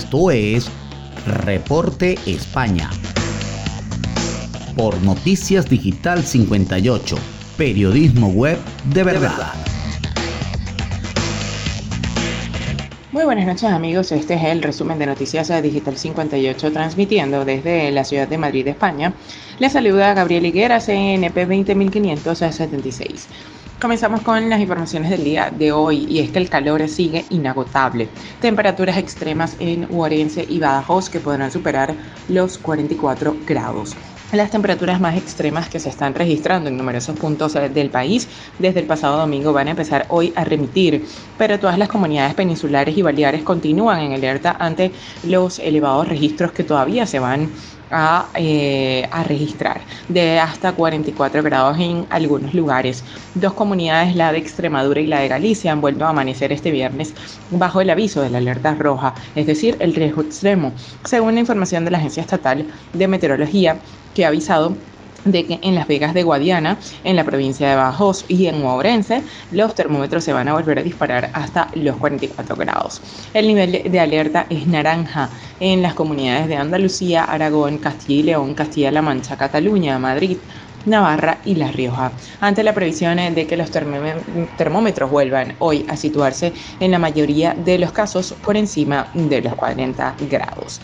Esto es Reporte España. Por Noticias Digital 58, periodismo web de verdad. Muy buenas noches amigos, este es el resumen de Noticias Digital 58 transmitiendo desde la ciudad de Madrid, España. Les saluda Gabriel Higuera, CNP 20576. Comenzamos con las informaciones del día de hoy y es que el calor sigue inagotable. Temperaturas extremas en Huarense y Badajoz que podrán superar los 44 grados. Las temperaturas más extremas que se están registrando en numerosos puntos eh, del país desde el pasado domingo van a empezar hoy a remitir, pero todas las comunidades peninsulares y baleares continúan en alerta ante los elevados registros que todavía se van a, eh, a, registrar de hasta 44 grados en algunos lugares. Dos comunidades, la de Extremadura y la de Galicia, han vuelto a amanecer este viernes bajo el aviso de la alerta roja, es decir, el riesgo extremo, según la información de la Agencia Estatal de Meteorología, que ha avisado de que en Las Vegas de Guadiana, en la provincia de Bajos y en Ourense, los termómetros se van a volver a disparar hasta los 44 grados. El nivel de alerta es naranja en las comunidades de Andalucía, Aragón, Castilla y León, Castilla-La Mancha, Cataluña, Madrid, Navarra y La Rioja, ante la previsión de que los termómetros vuelvan hoy a situarse en la mayoría de los casos por encima de los 40 grados.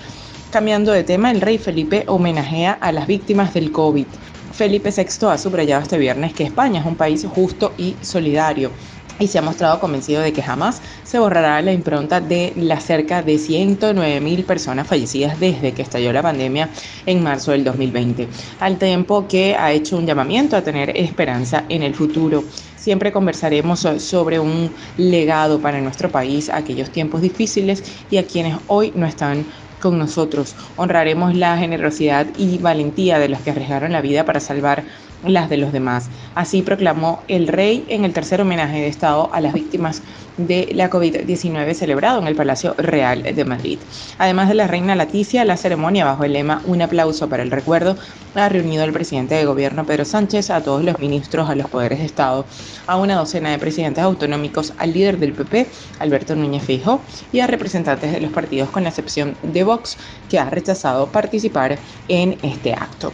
Cambiando de tema, el rey Felipe homenajea a las víctimas del COVID. Felipe VI ha subrayado este viernes que España es un país justo y solidario y se ha mostrado convencido de que jamás se borrará la impronta de las cerca de 109 mil personas fallecidas desde que estalló la pandemia en marzo del 2020, al tiempo que ha hecho un llamamiento a tener esperanza en el futuro. Siempre conversaremos sobre un legado para nuestro país, aquellos tiempos difíciles y a quienes hoy no están con nosotros. Honraremos la generosidad y valentía de los que arriesgaron la vida para salvar las de los demás. Así proclamó el rey en el tercer homenaje de Estado a las víctimas de la COVID-19 celebrado en el Palacio Real de Madrid. Además de la reina Leticia, la ceremonia bajo el lema Un aplauso para el recuerdo ha reunido al presidente de gobierno Pedro Sánchez, a todos los ministros, a los poderes de Estado, a una docena de presidentes autonómicos, al líder del PP, Alberto Núñez Fijo, y a representantes de los partidos con la excepción de Vox, que ha rechazado participar en este acto.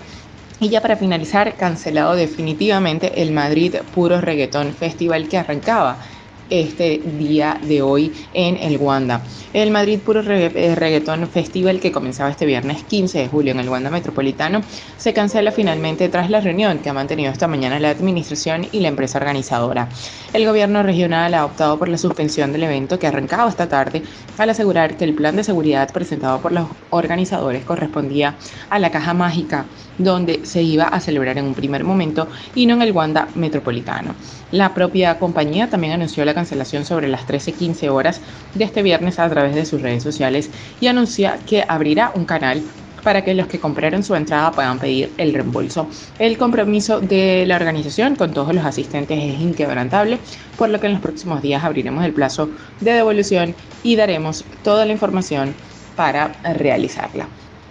Y ya para finalizar, cancelado definitivamente el Madrid Puro Reggaetón Festival que arrancaba este día de hoy en el Wanda. El Madrid Puro eh, Reggaeton Festival que comenzaba este viernes 15 de julio en el Wanda Metropolitano se cancela finalmente tras la reunión que ha mantenido esta mañana la administración y la empresa organizadora. El gobierno regional ha optado por la suspensión del evento que arrancaba esta tarde al asegurar que el plan de seguridad presentado por los organizadores correspondía a la caja mágica donde se iba a celebrar en un primer momento y no en el Wanda Metropolitano. La propia compañía también anunció la cancelación sobre las 13:15 horas de este viernes a través de sus redes sociales y anuncia que abrirá un canal para que los que compraron su entrada puedan pedir el reembolso. El compromiso de la organización con todos los asistentes es inquebrantable, por lo que en los próximos días abriremos el plazo de devolución y daremos toda la información para realizarla.